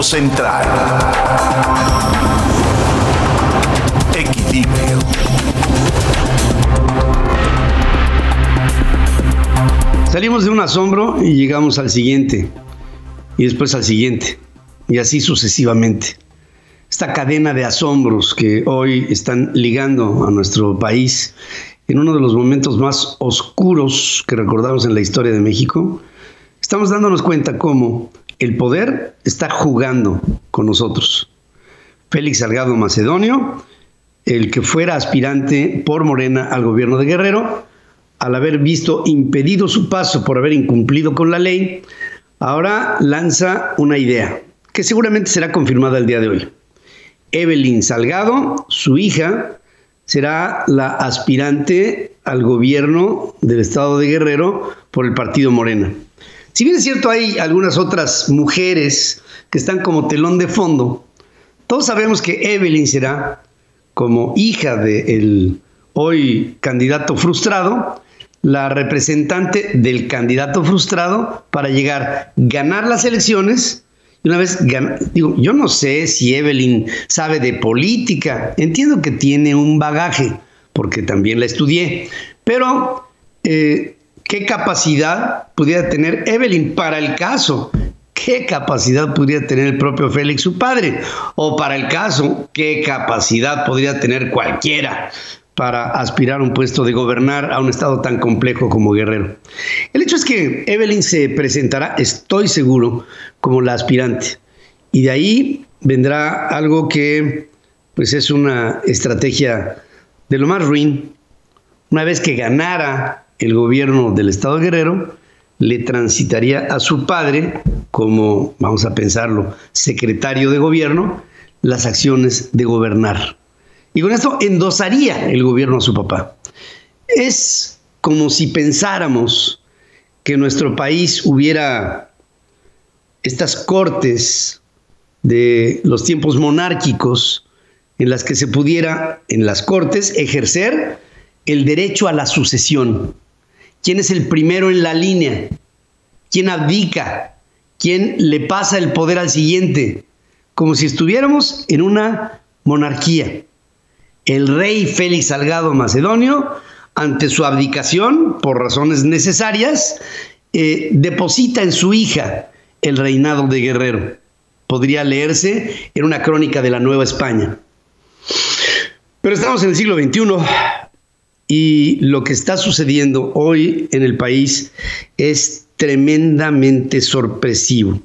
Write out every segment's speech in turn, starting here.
Central. Equilibrio. Salimos de un asombro y llegamos al siguiente, y después al siguiente, y así sucesivamente. Esta cadena de asombros que hoy están ligando a nuestro país en uno de los momentos más oscuros que recordamos en la historia de México, estamos dándonos cuenta cómo el poder está jugando con nosotros. Félix Salgado Macedonio, el que fuera aspirante por Morena al gobierno de Guerrero, al haber visto impedido su paso por haber incumplido con la ley, ahora lanza una idea que seguramente será confirmada el día de hoy. Evelyn Salgado, su hija, será la aspirante al gobierno del estado de Guerrero por el partido Morena. Si bien es cierto, hay algunas otras mujeres que están como telón de fondo, todos sabemos que Evelyn será, como hija del hoy candidato frustrado, la representante del candidato frustrado para llegar, ganar las elecciones. Y una vez digo, yo no sé si Evelyn sabe de política, entiendo que tiene un bagaje, porque también la estudié, pero eh, ¿qué capacidad pudiera tener Evelyn para el caso? ¿Qué capacidad podría tener el propio Félix, su padre? O para el caso, ¿qué capacidad podría tener cualquiera? para aspirar a un puesto de gobernar a un estado tan complejo como Guerrero. El hecho es que Evelyn se presentará, estoy seguro, como la aspirante. Y de ahí vendrá algo que pues es una estrategia de lo más ruin. Una vez que ganara el gobierno del estado Guerrero, le transitaría a su padre como, vamos a pensarlo, secretario de gobierno, las acciones de gobernar. Y con esto endosaría el gobierno a su papá. Es como si pensáramos que nuestro país hubiera estas cortes de los tiempos monárquicos en las que se pudiera en las cortes ejercer el derecho a la sucesión. ¿Quién es el primero en la línea? ¿Quién abdica? ¿Quién le pasa el poder al siguiente? Como si estuviéramos en una monarquía el rey Félix Salgado Macedonio, ante su abdicación, por razones necesarias, eh, deposita en su hija el reinado de Guerrero. Podría leerse en una crónica de la Nueva España. Pero estamos en el siglo XXI y lo que está sucediendo hoy en el país es tremendamente sorpresivo.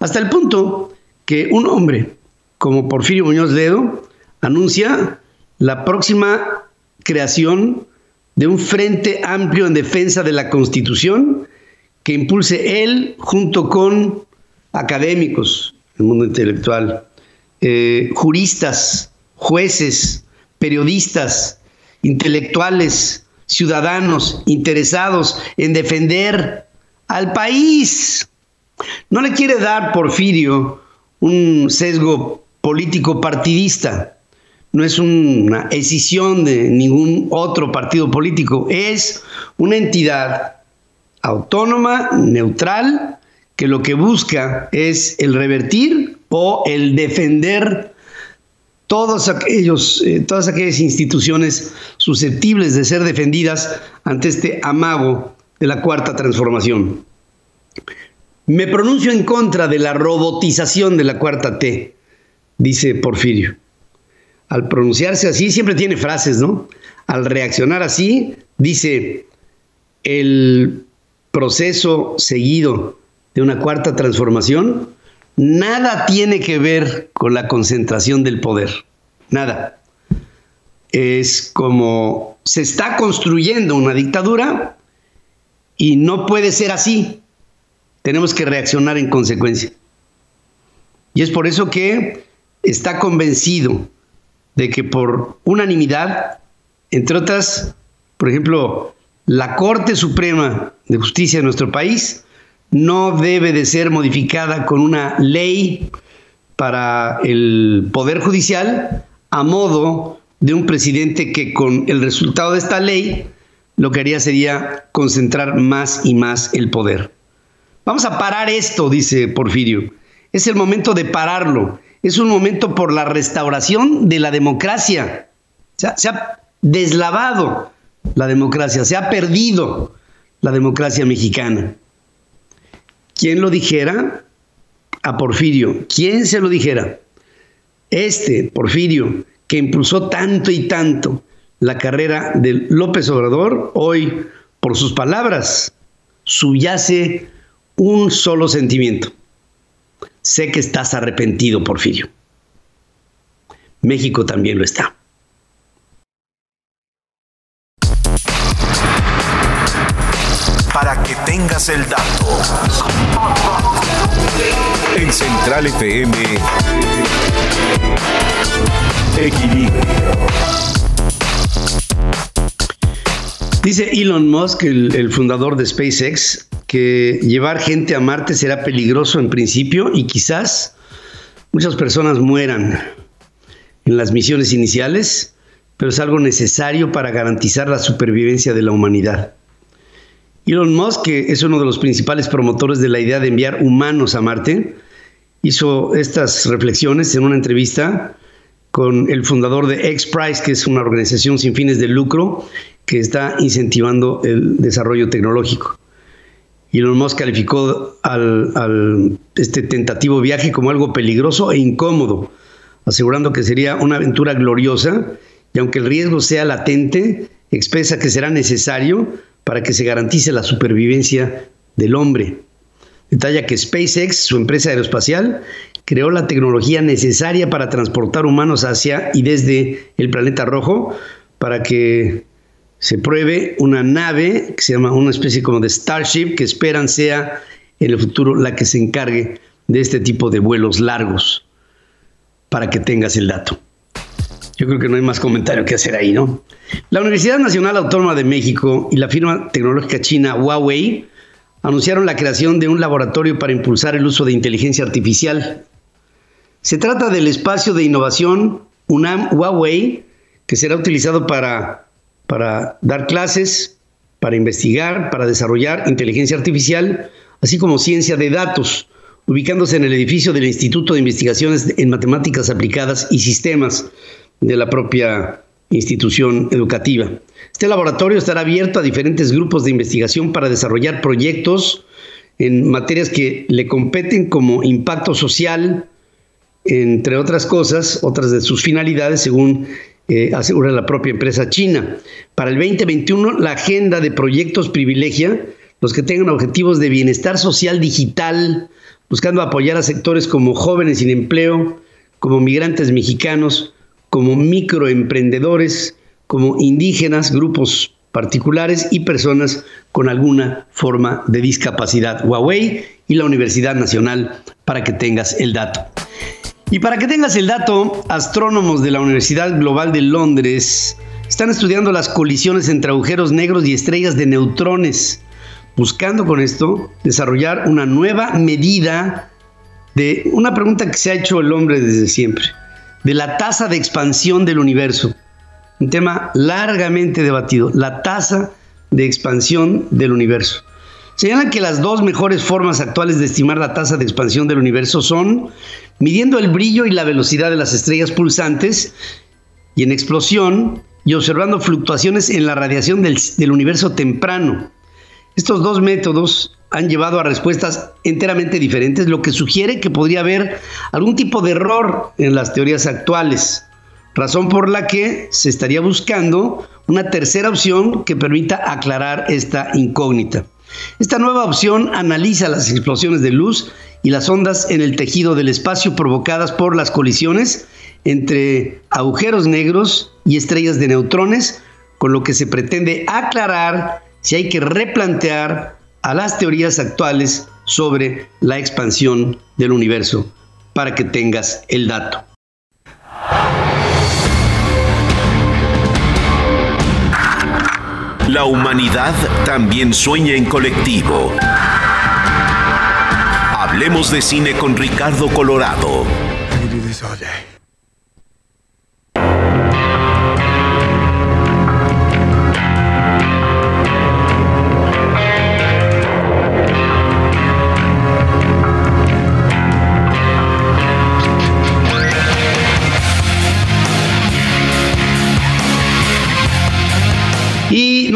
Hasta el punto que un hombre como Porfirio Muñoz Ledo anuncia la próxima creación de un frente amplio en defensa de la Constitución que impulse él junto con académicos del mundo intelectual, eh, juristas, jueces, periodistas, intelectuales, ciudadanos interesados en defender al país. No le quiere dar Porfirio un sesgo político partidista no es una escisión de ningún otro partido político, es una entidad autónoma, neutral, que lo que busca es el revertir o el defender todos aquellos, eh, todas aquellas instituciones susceptibles de ser defendidas ante este amago de la cuarta transformación. Me pronuncio en contra de la robotización de la cuarta T, dice Porfirio al pronunciarse así, siempre tiene frases, ¿no? Al reaccionar así, dice, el proceso seguido de una cuarta transformación nada tiene que ver con la concentración del poder, nada. Es como se está construyendo una dictadura y no puede ser así. Tenemos que reaccionar en consecuencia. Y es por eso que está convencido de que por unanimidad, entre otras, por ejemplo, la Corte Suprema de Justicia de nuestro país no debe de ser modificada con una ley para el Poder Judicial a modo de un presidente que con el resultado de esta ley lo que haría sería concentrar más y más el poder. Vamos a parar esto, dice Porfirio. Es el momento de pararlo. Es un momento por la restauración de la democracia. Se ha, deslavado la democracia, se ha perdido la democracia mexicana. ¿Quién lo dijera? A Porfirio. ¿Quién se lo dijera? Este, Porfirio, que impulsó tanto y tanto la carrera de López Obrador, hoy, por sus palabras, subyace un solo sentimiento. Sé que estás arrepentido, Porfirio. México también lo está. Para que tengas el dato. En Central FM. Equilibrio. Dice Elon Musk, el, el, fundador de SpaceX, que llevar gente a Marte será peligroso en principio y quizás muchas personas mueran en las misiones iniciales, pero es algo necesario para garantizar la supervivencia de la humanidad. Elon Musk, que es uno de los principales promotores de la idea de enviar humanos a Marte, hizo estas reflexiones en una entrevista con el fundador de X-Prize, que es una organización sin fines de lucro que está incentivando el desarrollo tecnológico. Elon Musk calificó al, al, este tentativo viaje como algo peligroso e incómodo, asegurando que sería una aventura gloriosa y aunque el riesgo sea latente, expresa que será necesario para que se garantice la supervivencia del hombre. Detalla que SpaceX, su empresa aeroespacial, creó la tecnología necesaria para transportar humanos hacia y desde el planeta rojo para que se pruebe una nave que se llama una especie como de Starship que esperan sea en el futuro la que se encargue de este tipo de vuelos largos para que tengas el dato. Yo creo que no hay más comentario que hacer ahí, ¿no? La Universidad Nacional Autónoma de México y la firma tecnológica china Huawei anunciaron la creación de un laboratorio para impulsar el uso de inteligencia artificial. Se trata del espacio de innovación UNAM Huawei, que será utilizado para, para dar clases, para investigar, para desarrollar inteligencia artificial, así como ciencia de datos, ubicándose en el edificio del Instituto de Investigaciones en Matemáticas Aplicadas y Sistemas de la propia institución educativa. Este laboratorio estará abierto a diferentes grupos de investigación para desarrollar proyectos en materias que le competen como impacto social, entre otras cosas, otras de sus finalidades, según eh, asegura la propia empresa china. Para el 2021, la agenda de proyectos privilegia los que tengan objetivos de bienestar social digital, buscando apoyar a sectores como jóvenes sin empleo, como migrantes mexicanos, como microemprendedores, como indígenas, grupos particulares y personas con alguna forma de discapacidad. Huawei y la Universidad Nacional para que tengas el dato. Y para que tengas el dato, astrónomos de la Universidad Global de Londres están estudiando las colisiones entre agujeros negros y estrellas de neutrones, buscando con esto desarrollar una nueva medida de una pregunta que se ha hecho el hombre desde siempre de la tasa de expansión del universo. Un tema largamente debatido, la tasa de expansión del universo. Señalan que las dos mejores formas actuales de estimar la tasa de expansión del universo son midiendo el brillo y la velocidad de las estrellas pulsantes y en explosión y observando fluctuaciones en la radiación del, del universo temprano. Estos dos métodos han llevado a respuestas enteramente diferentes, lo que sugiere que podría haber algún tipo de error en las teorías actuales, razón por la que se estaría buscando una tercera opción que permita aclarar esta incógnita. Esta nueva opción analiza las explosiones de luz y las ondas en el tejido del espacio provocadas por las colisiones entre agujeros negros y estrellas de neutrones, con lo que se pretende aclarar si hay que replantear a las teorías actuales sobre la expansión del universo para que tengas el dato. La humanidad también sueña en colectivo. Hablemos de cine con Ricardo Colorado.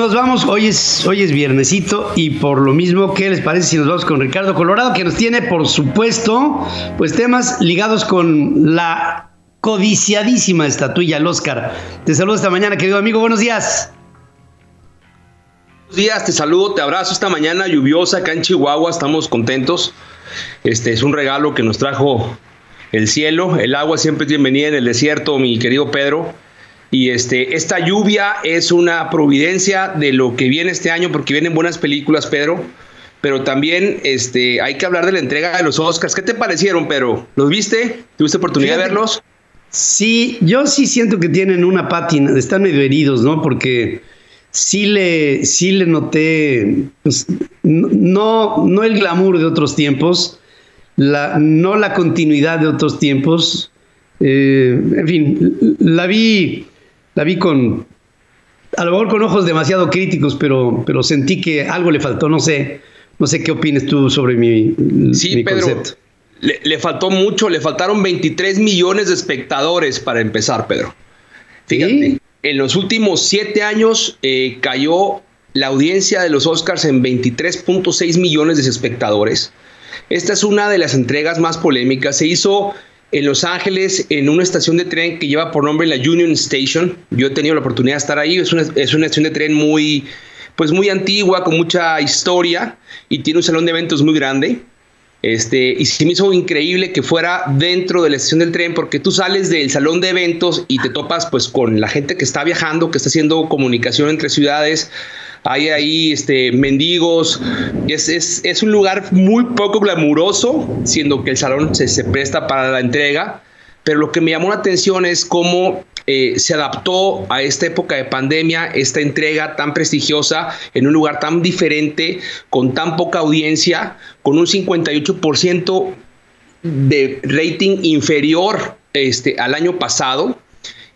Nos vamos. Hoy es, hoy es viernesito y por lo mismo, ¿qué les parece si nos vamos con Ricardo Colorado, que nos tiene, por supuesto, pues temas ligados con la codiciadísima estatuilla, el Oscar. Te saludo esta mañana, querido amigo. Buenos días. Buenos días, te saludo, te abrazo esta mañana lluviosa acá en Chihuahua. Estamos contentos. Este es un regalo que nos trajo el cielo. El agua siempre es bienvenida en el desierto, mi querido Pedro. Y este, esta lluvia es una providencia de lo que viene este año, porque vienen buenas películas, Pedro. Pero también este, hay que hablar de la entrega de los Oscars. ¿Qué te parecieron, Pedro? ¿Los viste? ¿Tuviste oportunidad de verlos? Sí, yo sí siento que tienen una pátina, están medio heridos, ¿no? Porque sí le, sí le noté, pues, no, no el glamour de otros tiempos, la, no la continuidad de otros tiempos. Eh, en fin, la vi la vi con, a lo mejor con ojos demasiado críticos, pero, pero sentí que algo le faltó, no sé, no sé qué opinas tú sobre mi, sí, Pedro, Le, faltó mucho, le faltaron 23 millones de espectadores para empezar, Pedro. Fíjate, en los últimos siete años eh, cayó la audiencia de los Oscars en 23.6 millones de espectadores. Esta es una de las entregas más polémicas. Se hizo en Los Ángeles en una estación de tren que lleva por nombre la Union Station. Yo he tenido la oportunidad de estar ahí. Es una, es una estación de tren muy, pues muy antigua, con mucha historia y tiene un salón de eventos muy grande. Este, y se me hizo increíble que fuera dentro de la estación del tren porque tú sales del salón de eventos y te topas pues con la gente que está viajando, que está haciendo comunicación entre ciudades, hay ahí este, mendigos, es, es, es, un lugar muy poco glamuroso, siendo que el salón se, se, presta para la entrega, pero lo que me llamó la atención es cómo eh, se adaptó a esta época de pandemia, esta entrega tan prestigiosa en un lugar tan diferente, con tan poca audiencia, con un 58% de rating inferior este, al año pasado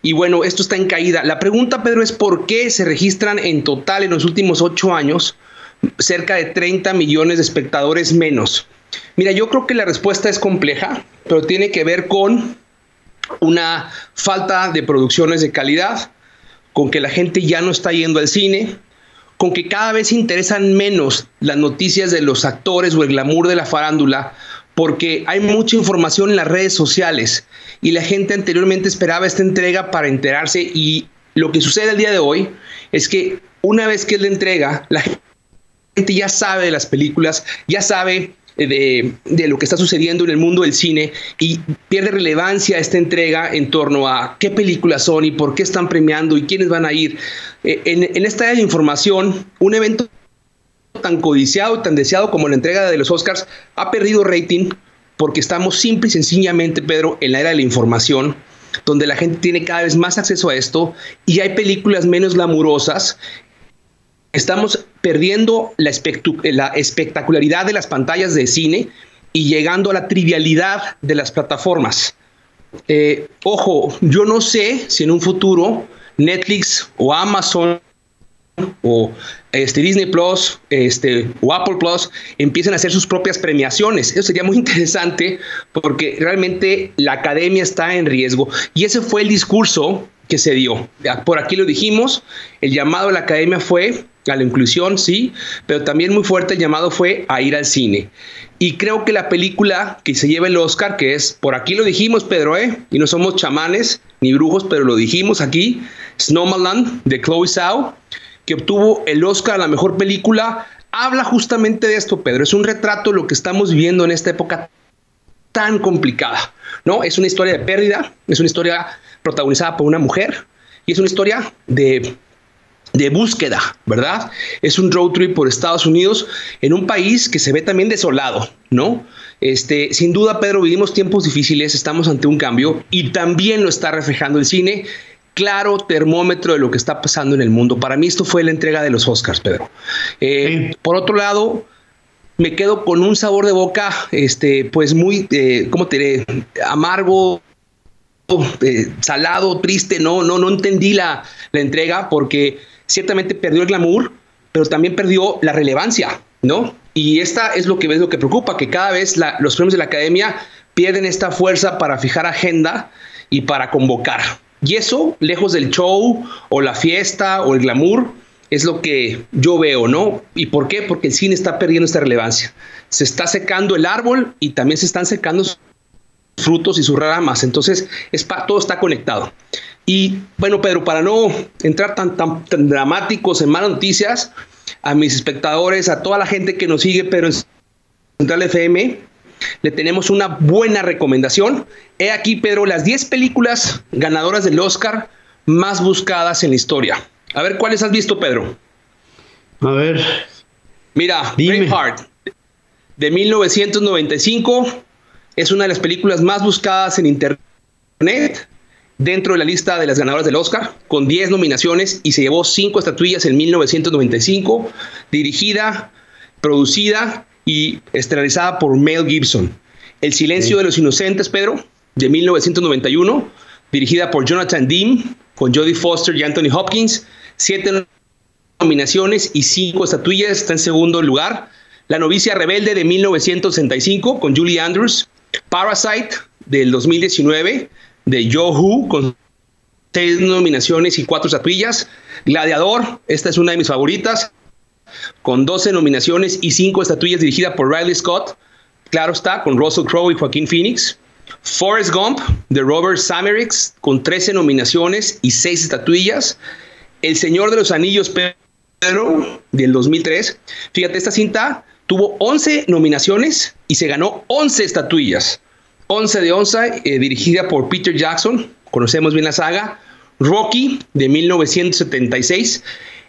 y bueno, esto está en caída. La pregunta, Pedro, es por qué se registran en total en los últimos ocho años cerca de 30 millones de espectadores menos. Mira, yo creo que la respuesta es compleja, pero tiene que ver con una falta de producciones de calidad, con que la gente ya no está yendo al cine, con que cada vez interesan menos las noticias de los actores o el glamour de la farándula, porque hay mucha información en las redes sociales y la gente anteriormente esperaba esta entrega para enterarse y lo que sucede el día de hoy es que una vez que es la entrega, la gente ya sabe de las películas, ya sabe de, de, lo que está sucediendo en el mundo del cine y pierde relevancia esta entrega en torno a qué películas son y por qué están premiando y quiénes van a ir. Eh, en, en esta información, un evento tan codiciado y tan deseado como la entrega de los Oscars ha perdido rating porque estamos simple y sencillamente, Pedro, en la era de la información, donde la gente tiene cada vez más acceso a esto y hay películas menos glamurosas. Estamos perdiendo la, la espectacularidad de las pantallas de cine y llegando a la trivialidad de las plataformas. Eh, ojo, yo no sé si en un futuro Netflix o Amazon o este, Disney Plus este, o Apple Plus empiecen a hacer sus propias premiaciones. Eso sería muy interesante porque realmente la academia está en riesgo. Y ese fue el discurso que se dio. Por aquí lo dijimos, el llamado a la academia fue a la inclusión, sí, pero también muy fuerte el llamado fue a ir al cine. Y creo que la película que se lleva el Oscar, que es, por aquí lo dijimos, Pedro, ¿eh? Y no somos chamanes ni brujos, pero lo dijimos aquí, Snowmanland de Chloe Zhao, que obtuvo el Oscar a la mejor película, habla justamente de esto, Pedro. Es un retrato lo que estamos viviendo en esta época tan complicada, ¿no? Es una historia de pérdida, es una historia protagonizada por una mujer y es una historia de, de búsqueda, ¿verdad? Es un road trip por Estados Unidos en un país que se ve también desolado, ¿no? Este, sin duda, Pedro, vivimos tiempos difíciles, estamos ante un cambio y también lo está reflejando el cine claro termómetro de lo que está pasando en el mundo. Para mí esto fue la entrega de los Oscars, Pedro. Eh, por otro lado, me quedo con un sabor de boca, este, pues muy, eh, ¿cómo te diré? Amargo, eh, salado, triste. No, no, no entendí la, la entrega porque ciertamente perdió el glamour, pero también perdió la relevancia, ¿no? Y esta es lo que es lo que preocupa, que cada vez los premios de la academia pierden esta fuerza para fijar agenda y para convocar. Y eso, lejos del show o la fiesta o el glamour, Es lo que yo veo, ¿no? ¿Y por qué? Porque el cine está perdiendo esta relevancia. Se está secando el árbol y también se están secando sus frutos y sus ramas. Entonces, es todo está conectado. Y bueno, Pedro, para no entrar tan, tan, tan dramáticos en malas noticias, a mis espectadores, a toda la gente que nos sigue, pero en Central FM, le tenemos una buena recomendación. He aquí, Pedro, las 10 películas ganadoras del Oscar más buscadas en la historia. A ver, ¿cuáles has visto, Pedro? A ver. Mira, Braveheart, de 1995, es una de las películas más buscadas en Internet dentro de la lista de las ganadoras del Oscar, con 10 nominaciones y se llevó 5 estatuillas en 1995, dirigida, producida y estelarizada por Mel Gibson. El silencio de los inocentes, Pedro, de 1991, dirigida por Jonathan Dean, con Jodie Foster y Anthony Hopkins, 7 nominaciones y 5 estatuillas, está en segundo lugar. La novicia rebelde de 1965 con Julie Andrews, Parasite del 2019 de Joe con seis nominaciones y cuatro estatuillas. Gladiador, esta es una de mis favoritas, con 12 nominaciones y cinco estatuillas dirigida por Riley Scott. Claro está, con Russell Crowe y Joaquín Phoenix. Forrest Gump de Robert Samerix con 13 nominaciones y 6 estatuillas. El Señor de los Anillos Pedro del 2003. Fíjate, esta cinta tuvo 11 nominaciones y se ganó 11 estatuillas. 11 de 11, eh, dirigida por Peter Jackson, conocemos bien la saga. Rocky, de 1976.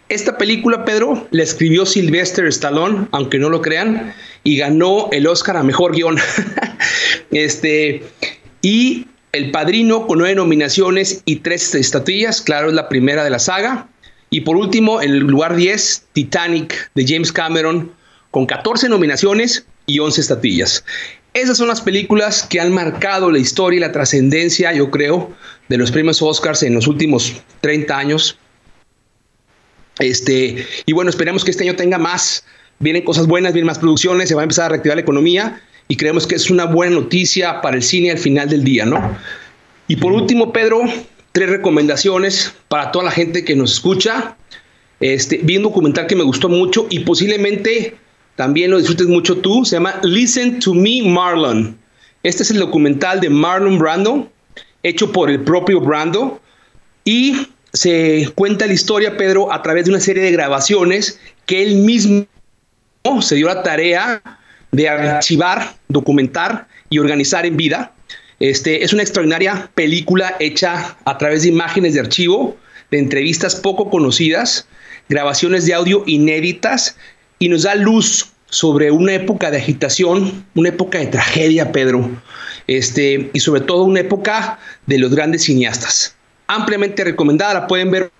Esta película, Pedro, la escribió Sylvester Stallone, aunque no lo crean, y ganó el Oscar a Mejor Guión. este, y El Padrino, con nueve nominaciones y tres estatuillas, claro, es la primera de la saga. Y por último, en el lugar 10, Titanic, de James Cameron, con 14 nominaciones y 11 estatuillas. Esas son las películas que han marcado la historia y la trascendencia, yo creo, de los premios Oscars en los últimos 30 años. Este, y bueno, esperemos que este año tenga más, vienen cosas buenas, vienen más producciones, se va a empezar a reactivar la economía y creemos que es una buena noticia para el cine al final del día, ¿no? Y por último, Pedro, tres recomendaciones para toda la gente que nos escucha. Este, vi un documental que me gustó mucho y posiblemente también lo disfrutes mucho tú, se llama Listen to Me Marlon. Este es el documental de Marlon Brando, hecho por el propio Brando, y se cuenta la historia, Pedro, a través de una serie de grabaciones que él mismo se dio la tarea de archivar, documentar y organizar en vida. Este, es una extraordinaria película hecha a través de imágenes de archivo, de entrevistas poco conocidas, grabaciones de audio inéditas y nos da luz sobre una época de agitación, una época de tragedia, Pedro, este, y sobre todo una época de los grandes cineastas. Ampliamente recomendada, la pueden ver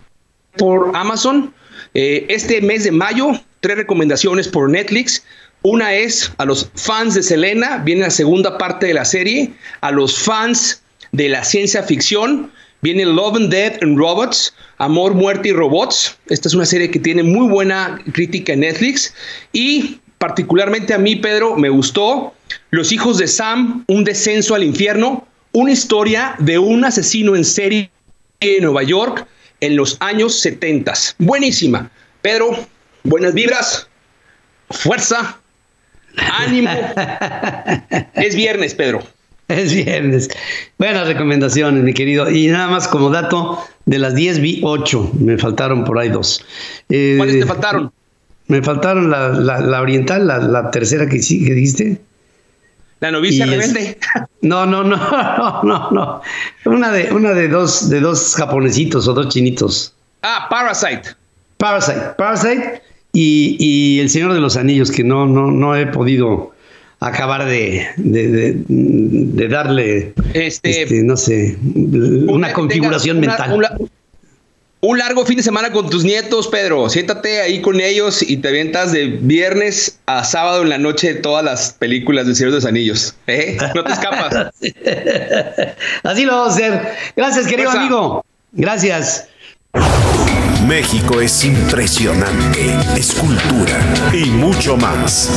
por Amazon. Eh, este mes de mayo, tres recomendaciones por Netflix. Una es a los fans de Selena, viene la segunda parte de la serie, a los fans de la ciencia ficción, viene Love and Death and Robots, Amor, Muerte y Robots. Esta es una serie que tiene muy buena crítica en Netflix. Y particularmente a mí, Pedro, me gustó Los hijos de Sam, un descenso al infierno, una historia de un asesino en serie en Nueva York en los años 70. Buenísima. Pedro, buenas vibras, fuerza, ánimo. es viernes, Pedro. Es viernes. Buenas recomendaciones, mi querido. Y nada más como dato, de las 10 vi 8. Me faltaron por ahí dos. Eh, ¿Cuáles te faltaron? Me faltaron la, la, oriental, la, tercera que, que dijiste. La novicia rebelde. No, no, no, no, no, no. Una de, una de dos, de dos japonesitos o dos chinitos. Ah, Parasite. Parasite, Parasite y, y El Señor de los Anillos, que no, no, no he podido acabar de, de, darle, este, este, no sé, una configuración mental. un largo fin de semana con tus nietos, Pedro. Siéntate ahí con ellos y te avientas de viernes a sábado en la noche de todas las películas de Señor de los Anillos. ¿eh? No te escapas. Así lo vamos a hacer. Gracias, querido amigo. Gracias. México es impresionante, escultura y mucho más.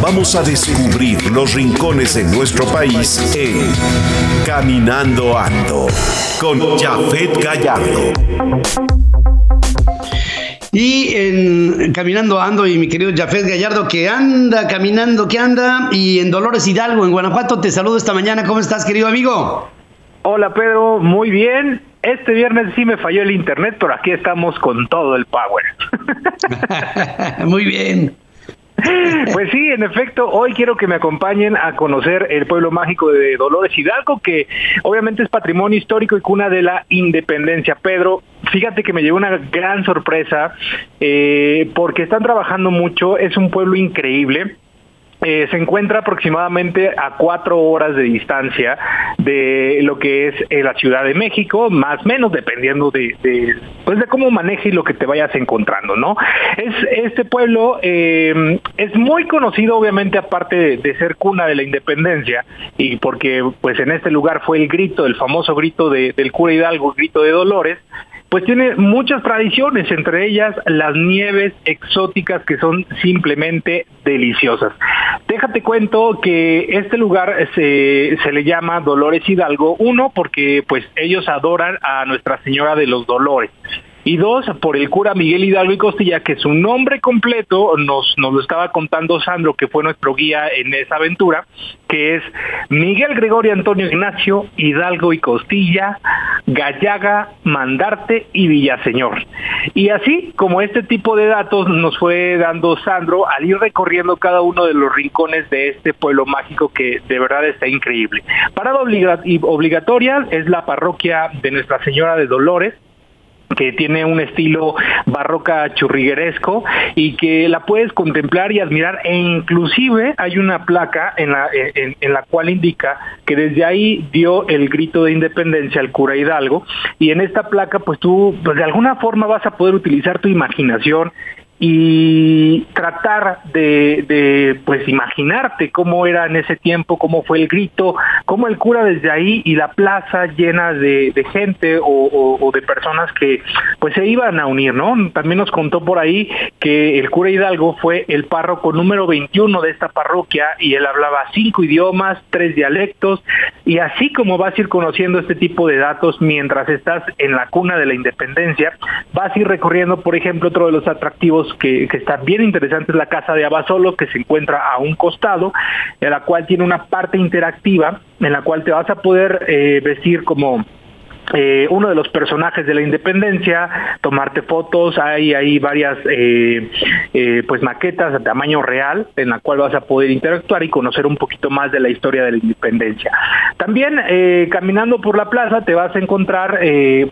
Vamos a descubrir los rincones de nuestro país en Caminando Ando con Jafet Gallardo. Y en Caminando Ando y mi querido Jafet Gallardo que anda caminando, que anda. Y en Dolores Hidalgo, en Guanajuato, te saludo esta mañana. ¿Cómo estás, querido amigo? Hola Pedro, muy bien. Este viernes sí me falló el internet, pero aquí estamos con todo el power. muy bien. Pues sí, en efecto, hoy quiero que me acompañen a conocer el pueblo mágico de Dolores Hidalgo, que obviamente es patrimonio histórico y cuna de la independencia. Pedro, fíjate que me llevó una gran sorpresa eh, porque están trabajando mucho, es un pueblo increíble eh, se encuentra aproximadamente a cuatro horas de distancia de lo que es eh, la Ciudad de México, más o menos dependiendo de, pues de cómo manejes lo que te vayas encontrando, ¿no? Es este pueblo eh, es muy conocido, obviamente, aparte de, ser cuna de la independencia y porque, pues, en este lugar fue el grito, el famoso grito del cura Hidalgo, el grito de Dolores pues tiene muchas tradiciones, entre ellas las nieves exóticas que son simplemente deliciosas. Déjate cuento que este lugar se, se, le llama Dolores Hidalgo, uno porque pues ellos adoran a Nuestra Señora de los Dolores y dos, por el cura Miguel Hidalgo y Costilla, que su nombre completo nos, lo estaba contando Sandro, que fue nuestro guía en esa aventura, que es Miguel Gregorio Antonio Ignacio Hidalgo y Costilla, Gallaga, Mandarte y Villaseñor. Y así como este tipo de datos nos fue dando Sandro al ir recorriendo cada uno de los rincones de este pueblo mágico que de verdad está increíble. Parada obligatoria es la parroquia de Nuestra Señora de Dolores, que tiene un estilo barroca churrigueresco y que la puedes contemplar y admirar e inclusive hay una placa en la, en, la cual indica que desde ahí dio el grito de independencia al cura Hidalgo. Y en esta placa pues tú pues, de alguna forma vas a poder utilizar tu imaginación y tratar de, pues imaginarte cómo era en ese tiempo, cómo fue el grito, cómo el cura desde ahí y la plaza llena de, gente o, de personas que pues se iban a unir, ¿no? También nos contó por ahí que el cura Hidalgo fue el párroco número 21 de esta parroquia y él hablaba cinco idiomas, tres dialectos y así como vas a ir conociendo este tipo de datos mientras estás en la cuna de la independencia, vas a ir recorriendo, por ejemplo, otro de los atractivos que, está bien interesante es la casa de Abasolo, que se encuentra a un costado, en la cual tiene una parte interactiva, en la cual te vas a poder eh, vestir como eh, uno de los personajes de la independencia, tomarte fotos, hay, hay varias eh, eh, pues maquetas de tamaño real en la cual vas a poder interactuar y conocer un poquito más de la historia de la independencia. También caminando por la plaza te vas a encontrar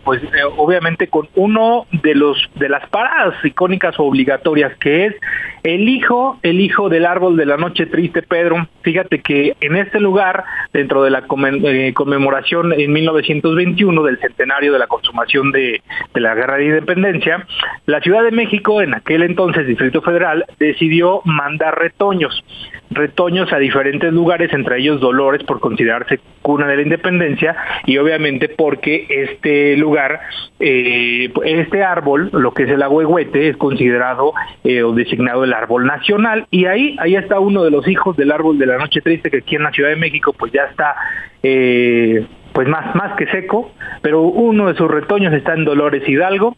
pues obviamente con uno de los de las paradas icónicas o obligatorias que es el hijo, el hijo del árbol de la noche triste, Pedro. Fíjate que en este lugar, dentro de la conmemoración en 1921 del centenario de la consumación de, la Guerra de Independencia, la Ciudad de México, en aquel entonces Distrito Federal, decidió mandar retoños, retoños a diferentes lugares, entre ellos Dolores, por considerarse cuna de la independencia, y obviamente porque este lugar, eh, este árbol, lo que es el agüehuete, es considerado eh, o designado el árbol nacional, y ahí, ahí está uno de los hijos del árbol de la noche triste, que aquí en la Ciudad de México pues ya está eh, pues más, más que seco, pero uno de sus retoños está en Dolores Hidalgo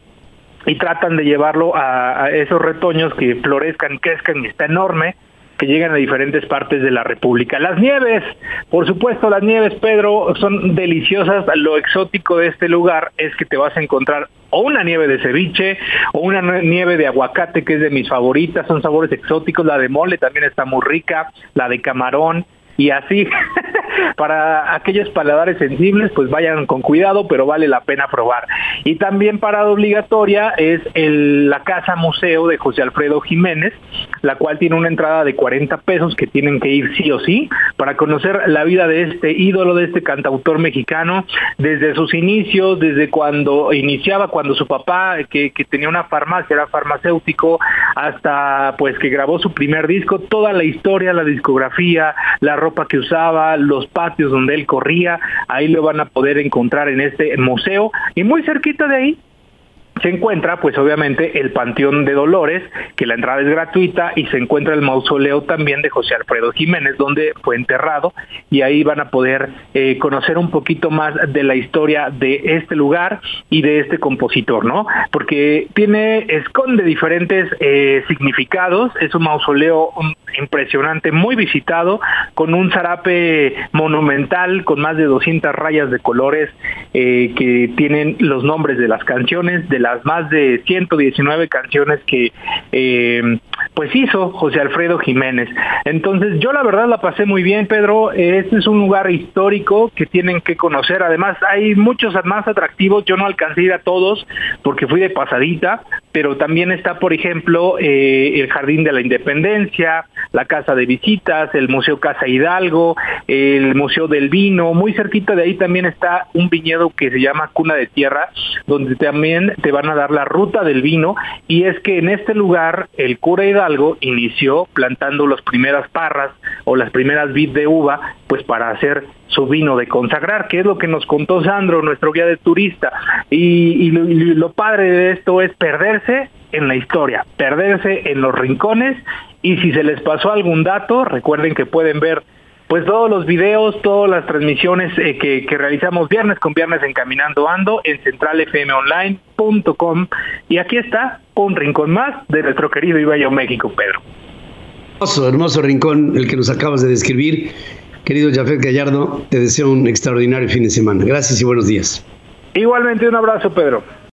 y tratan de llevarlo a, esos retoños que florezcan, crezcan y está enorme, que llegan a diferentes partes de la República. Las nieves, por supuesto, las nieves, Pedro, son deliciosas. Lo exótico de este lugar es que te vas a encontrar o una nieve de ceviche o una nieve de aguacate, que es de mis favoritas, son sabores exóticos. La de mole también está muy rica, la de camarón y así para aquellos paladares sensibles pues vayan con cuidado pero vale la pena probar. Y también parada obligatoria es la casa museo de José Alfredo Jiménez la cual tiene una entrada de 40 pesos que tienen que ir sí o sí para conocer la vida de este ídolo de este cantautor mexicano desde sus inicios desde cuando iniciaba cuando su papá que, que tenía una farmacia era farmacéutico hasta pues que grabó su primer disco. Toda la historia la discografía la ropa que usaba, los patios donde él corría, ahí lo van a poder encontrar en este museo. Y muy cerquita de ahí se encuentra pues obviamente el Panteón de Dolores, que la entrada es gratuita y se encuentra el mausoleo también de José Alfredo Jiménez, donde fue enterrado y ahí van a poder eh, conocer un poquito más de la historia de este lugar y de este compositor, ¿no? Porque tiene, esconde diferentes eh, significados, es un mausoleo impresionante, muy visitado, con un zarape monumental, con más de 200 rayas de colores eh, que tienen los nombres de las canciones, de las más de 119 canciones que eh, pues hizo José Alfredo Jiménez. Entonces yo la verdad la pasé muy bien, Pedro. Este es un lugar histórico que tienen que conocer. Además hay muchos más atractivos. Yo no alcancé a ir a todos porque fui de pasadita, pero también está, por ejemplo, eh, el Jardín de la Independencia, la Casa de Visitas, el Museo Casa Hidalgo, el Museo del Vino. Muy cerquita de ahí también está un viñedo que se llama Cuna de Tierra, donde también te van a dar la ruta del vino. Y es que en este lugar el cura Hidalgo inició plantando las primeras parras o las primeras vid de uva, pues para hacer su vino de consagrar, que es lo que nos contó Sandro, nuestro guía de turista. Y, lo, padre de esto es perderse en la historia, perderse en los rincones y si se les pasó algún dato, recuerden que pueden ver pues todos los videos, todas las transmisiones eh, que, realizamos viernes con viernes en Caminando Ando en centralfmonline.com y aquí está un rincón más de nuestro querido Ibayo México, Pedro. Hermoso, hermoso rincón el que nos acabas de describir Querido Jafet Gallardo, te deseo un extraordinario fin de semana. Gracias y buenos días. Igualmente un abrazo, Pedro.